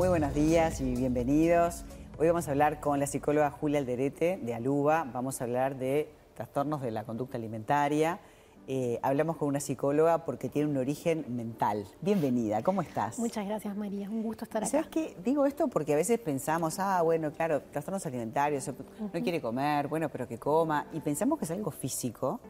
Muy buenos días y bienvenidos. Hoy vamos a hablar con la psicóloga Julia Alderete de Aluba. Vamos a hablar de trastornos de la conducta alimentaria. Eh, hablamos con una psicóloga porque tiene un origen mental. Bienvenida, ¿cómo estás? Muchas gracias, María. Un gusto estar acá. ¿Sabes qué? Digo esto porque a veces pensamos, ah, bueno, claro, trastornos alimentarios, no quiere comer, bueno, pero que coma. Y pensamos que es algo físico.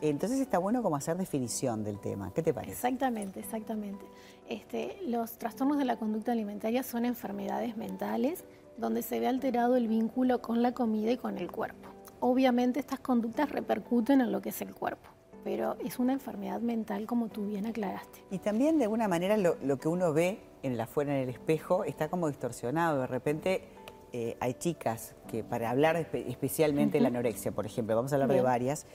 Entonces está bueno como hacer definición del tema. ¿Qué te parece? Exactamente, exactamente. Este, los trastornos de la conducta alimentaria son enfermedades mentales donde se ve alterado el vínculo con la comida y con el cuerpo. Obviamente estas conductas repercuten en lo que es el cuerpo, pero es una enfermedad mental como tú bien aclaraste. Y también de alguna manera lo, que uno ve en la afuera en el espejo está como distorsionado. De repente eh, hay chicas que para hablar especialmente de la anorexia, por ejemplo, vamos a hablar de varias,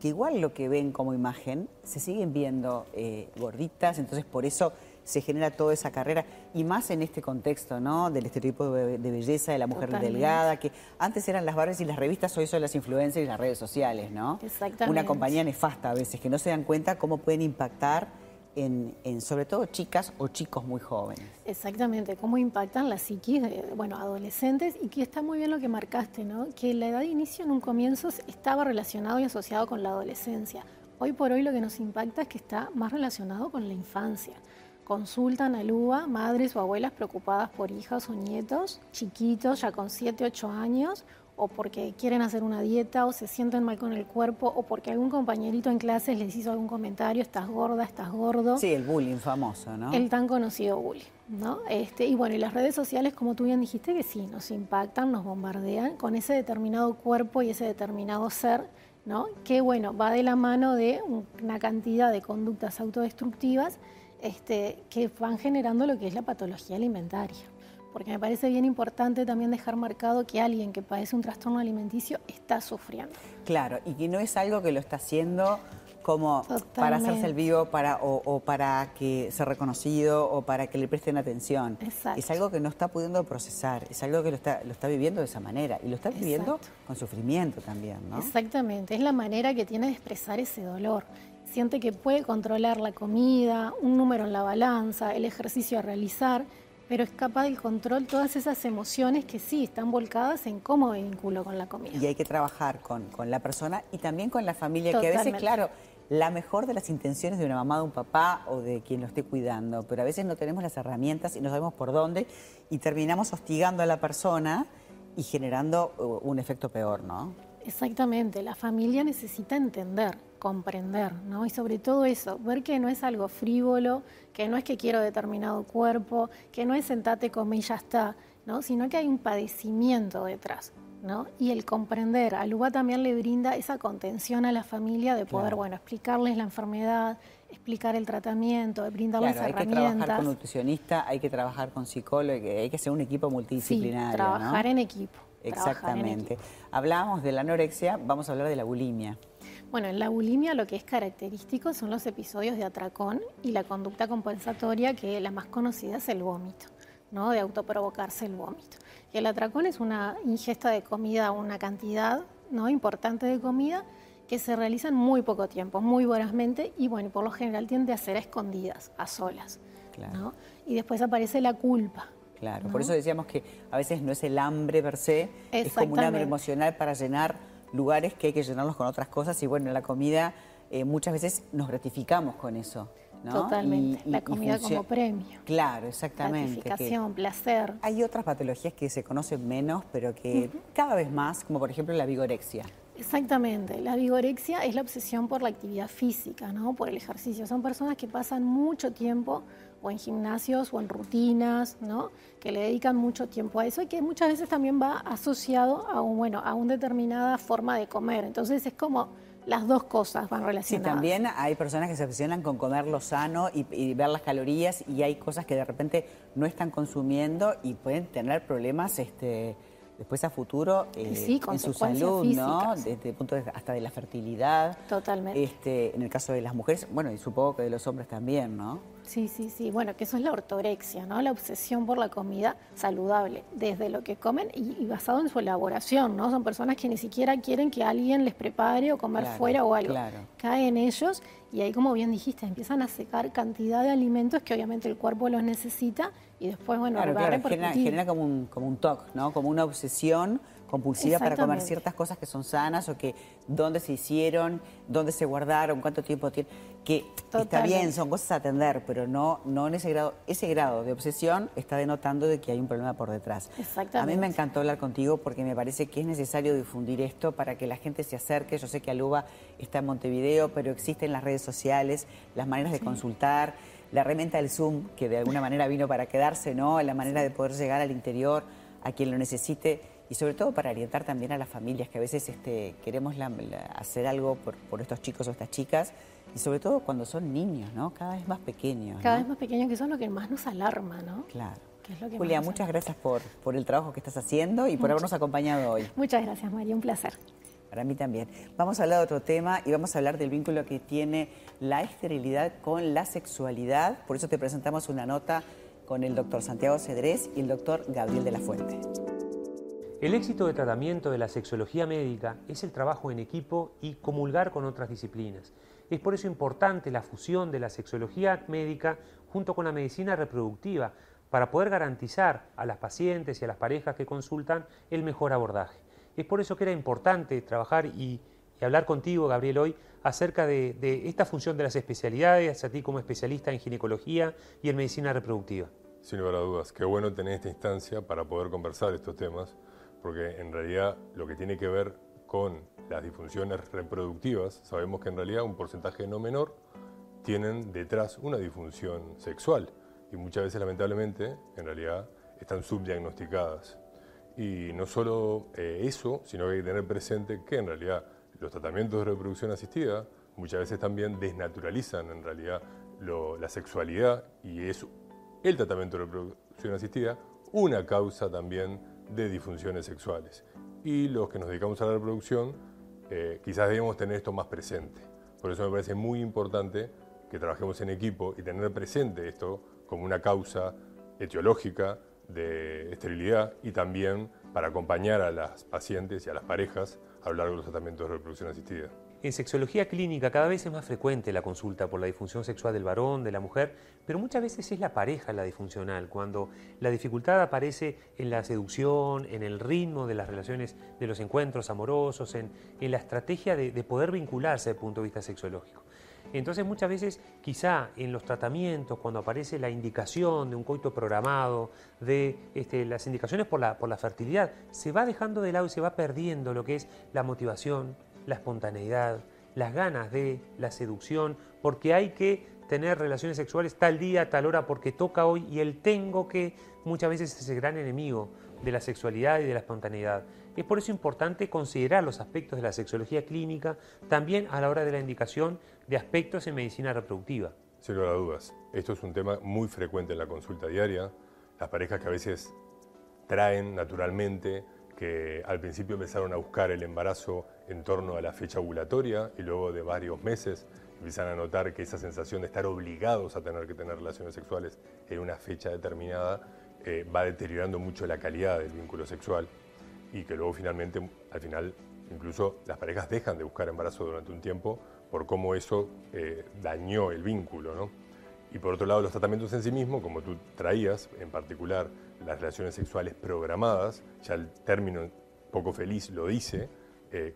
que igual lo que ven como imagen se siguen viendo eh, gorditas, entonces por eso se genera toda esa carrera, y más en este contexto, ¿no? Del estereotipo de, belleza de la mujer delgada, que antes eran las barras y las revistas, hoy son las influencers y las redes sociales, ¿no? Exactamente. Una compañía nefasta a veces, que no se dan cuenta cómo pueden impactar en, sobre todo chicas o chicos muy jóvenes. Exactamente, cómo impactan la psiquis de, bueno, adolescentes y que está muy bien lo que marcaste, ¿no? Que la edad de inicio en un comienzo estaba relacionado y asociado con la adolescencia. Hoy por hoy lo que nos impacta es que está más relacionado con la infancia. Consultan a LUA madres o abuelas preocupadas por hijas o nietos, chiquitos ya con 7, 8 años o porque quieren hacer una dieta o se sienten mal con el cuerpo o porque algún compañerito en clases les hizo algún comentario, estás gorda, estás gordo. Sí, el bullying famoso, ¿no? El tan conocido bullying, ¿no? Este, y bueno, y las redes sociales, como tú bien dijiste, que sí, nos impactan, nos bombardean con ese determinado cuerpo y ese determinado ser, ¿no? Que bueno, va de la mano de una cantidad de conductas autodestructivas este, que van generando lo que es la patología alimentaria porque me parece bien importante también dejar marcado que alguien que padece un trastorno alimenticio está sufriendo. Claro, y que no es algo que lo está haciendo como para hacerse el vivo para, o, para que sea reconocido o para que le presten atención. Exacto. Es algo que no está pudiendo procesar, es algo que lo está, lo está viviendo de esa manera y lo está viviendo con sufrimiento también, ¿no? Exactamente, es la manera que tiene de expresar ese dolor. Siente que puede controlar la comida, un número en la balanza, el ejercicio a realizar, pero escapa del control todas esas emociones que sí están volcadas en cómo me vinculo con la comida. Y hay que trabajar con, la persona y también con la familia, que a veces, claro, la mejor de las intenciones de una mamá, de un papá o de quien lo esté cuidando, pero a veces no tenemos las herramientas y no sabemos por dónde y terminamos hostigando a la persona y generando uh, un efecto peor, ¿no? Exactamente, la familia necesita entender comprender, ¿no? Y sobre todo eso, ver que no es algo frívolo, que no es que quiero determinado cuerpo, que no es sentate, come y ya está, ¿no? Sino que hay un padecimiento detrás, ¿no? Y el comprender, a Luba también le brinda esa contención a la familia de poder, bueno, explicarles la enfermedad, explicar el tratamiento, de brindarles claro, herramientas. Hay que trabajar con nutricionista, hay que trabajar con psicólogo, hay que ser un equipo multidisciplinario. Sí, trabajar en equipo. Exactamente. Hablábamos de la anorexia, vamos a hablar de la bulimia. Bueno, en la bulimia lo que es característico son los episodios de atracón y la conducta compensatoria, que la más conocida es el vómito, ¿no? de autoprovocarse el vómito. Y el atracón es una ingesta de comida, una cantidad ¿no? importante de comida que se realiza en muy poco tiempo, muy vorazmente, y bueno, por lo general tiende a ser a escondidas, a solas. ¿no? Y después aparece la culpa. Claro, por eso decíamos que a veces no es el hambre per se, es como un hambre emocional para llenar lugares que hay que llenarlos con otras cosas y bueno, la comida eh, muchas veces nos gratificamos con eso. Totalmente, la comida como premio. Claro, exactamente. Gratificación, placer. Hay otras patologías que se conocen menos, pero que cada vez más, como por ejemplo la vigorexia. Exactamente, la vigorexia es la obsesión por la actividad física, ¿no? por el ejercicio. Son personas que pasan mucho tiempo o en gimnasios o en rutinas, ¿no? que le dedican mucho tiempo a eso y que muchas veces también va asociado a, un, bueno, a una determinada forma de comer. Entonces es como las dos cosas van relacionadas. Sí, también hay personas que se obsesionan con comer lo sano y, ver las calorías y hay cosas que de repente no están consumiendo y pueden tener problemas este, después a futuro eh, en su salud, ¿no? Desde el punto de, hasta de la fertilidad. Totalmente. Este, en el caso de las mujeres, bueno, y supongo que de los hombres también, ¿no? Sí, sí, sí. Bueno, que eso es la ortorexia, ¿no? La obsesión por la comida saludable, desde lo que comen y, basado en su elaboración, ¿no? Son personas que ni siquiera quieren que alguien les prepare o comer fuera o algo. Claro. Caen ellos y ahí, como bien dijiste, empiezan a secar cantidad de alimentos que obviamente el cuerpo los necesita y después, bueno, claro, va a genera, genera, como un, como un TOC, ¿no? Como una obsesión compulsiva para comer ciertas cosas que son sanas o que dónde se hicieron, dónde se guardaron, cuánto tiempo tiene, que está bien, son cosas a atender, pero no, no en ese grado, ese grado de obsesión está denotando de que hay un problema por detrás. Exactamente. A mí me encantó hablar contigo porque me parece que es necesario difundir esto para que la gente se acerque. Yo sé que Aluba está en Montevideo, pero existen las redes sociales, las maneras de consultar, la herramienta del Zoom, que de alguna manera vino para quedarse, ¿no? La manera de poder llegar al interior a quien lo necesite y sobre todo para orientar también a las familias que a veces este, queremos hacer algo por, estos chicos o estas chicas y sobre todo cuando son niños, ¿no? Cada vez más pequeños. Cada vez más pequeños, que son lo que más nos alarma, ¿no? Claro. Julia, muchas gracias por, por el trabajo que estás haciendo y por habernos acompañado hoy. Muchas gracias, María, un placer. Para mí también. Vamos a hablar de otro tema y vamos a hablar del vínculo que tiene la esterilidad con la sexualidad. Por eso te presentamos una nota con el doctor Santiago Cedrés y el doctor Gabriel de la Fuente. El éxito de tratamiento de la sexología médica es el trabajo en equipo y comulgar con otras disciplinas. Es por eso importante la fusión de la sexología médica junto con la medicina reproductiva para poder garantizar a las pacientes y a las parejas que consultan el mejor abordaje. Es por eso que era importante trabajar y, hablar contigo, Gabriel, hoy acerca de, de esta función de las especialidades, a ti como especialista en ginecología y en medicina reproductiva. Sin lugar a dudas, qué bueno tener esta instancia para poder conversar estos temas porque en realidad lo que tiene que ver con las disfunciones reproductivas, sabemos que en realidad un porcentaje no menor tienen detrás una disfunción sexual y muchas veces lamentablemente en realidad están subdiagnosticadas. Y no solo eh, eso, sino que hay que tener presente que en realidad los tratamientos de reproducción asistida muchas veces también desnaturalizan en realidad la sexualidad y es el tratamiento de reproducción asistida una causa también de disfunciones sexuales. Y los que nos dedicamos a la reproducción, eh, quizás debemos tener esto más presente. Por eso me parece muy importante que trabajemos en equipo y tener presente esto como una causa etiológica de esterilidad y también para acompañar a las pacientes y a las parejas a lo largo de los tratamientos de reproducción asistida. En sexología clínica cada vez es más frecuente la consulta por la disfunción sexual del varón, de la mujer, pero muchas veces es la pareja la disfuncional, cuando la dificultad aparece en la seducción, en el ritmo de las relaciones, de los encuentros amorosos, en, la estrategia de, poder vincularse desde el punto de vista sexológico. Entonces muchas veces quizá en los tratamientos, cuando aparece la indicación de un coito programado, de este, las indicaciones por la, por la fertilidad, se va dejando de lado y se va perdiendo lo que es la motivación, la espontaneidad, las ganas de la seducción, porque hay que tener relaciones sexuales tal día, tal hora, porque toca hoy, y el tengo que muchas veces es el gran enemigo de la sexualidad y de la espontaneidad. Es por eso importante considerar los aspectos de la sexología clínica también a la hora de la indicación de aspectos en medicina reproductiva. Sin lugar a dudas, esto es un tema muy frecuente en la consulta diaria. Las parejas que a veces traen naturalmente que al principio empezaron a buscar el embarazo en torno a la fecha ovulatoria y luego de varios meses empiezan a notar que esa sensación de estar obligados a tener que tener relaciones sexuales en una fecha determinada eh, va deteriorando mucho la calidad del vínculo sexual y que luego finalmente, al final, incluso las parejas dejan de buscar embarazo durante un tiempo por cómo eso eh, dañó el vínculo. ¿no? Y por otro lado, los tratamientos en sí mismos, como tú traías, en particular las relaciones sexuales programadas, ya el término poco feliz lo dice, eh,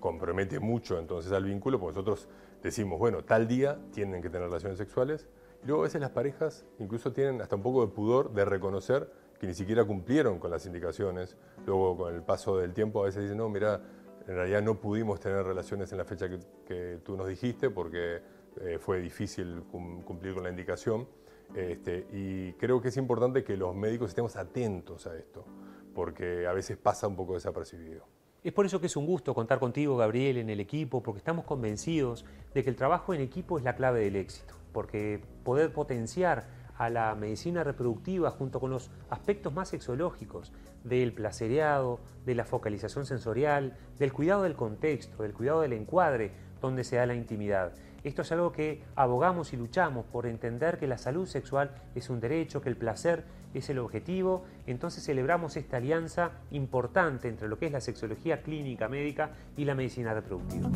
compromete mucho entonces al vínculo, porque nosotros decimos, bueno, tal día tienen que tener relaciones sexuales, y luego a veces las parejas incluso tienen hasta un poco de pudor de reconocer que ni siquiera cumplieron con las indicaciones, luego con el paso del tiempo a veces dicen, no, mira, en realidad no pudimos tener relaciones en la fecha que, tú nos dijiste porque eh, fue difícil cumplir con la indicación. Este, y creo que es importante que los médicos estemos atentos a esto, porque a veces pasa un poco desapercibido. Es por eso que es un gusto contar contigo, Gabriel, en el equipo, porque estamos convencidos de que el trabajo en equipo es la clave del éxito, porque poder potenciar a la medicina reproductiva junto con los aspectos más sexológicos del placereado, de la focalización sensorial, del cuidado del contexto, del cuidado del encuadre, donde se da la intimidad. Esto es algo que abogamos y luchamos por entender que la salud sexual es un derecho, que el placer es el objetivo. Entonces celebramos esta alianza importante entre lo que es la sexología clínica médica y la medicina reproductiva.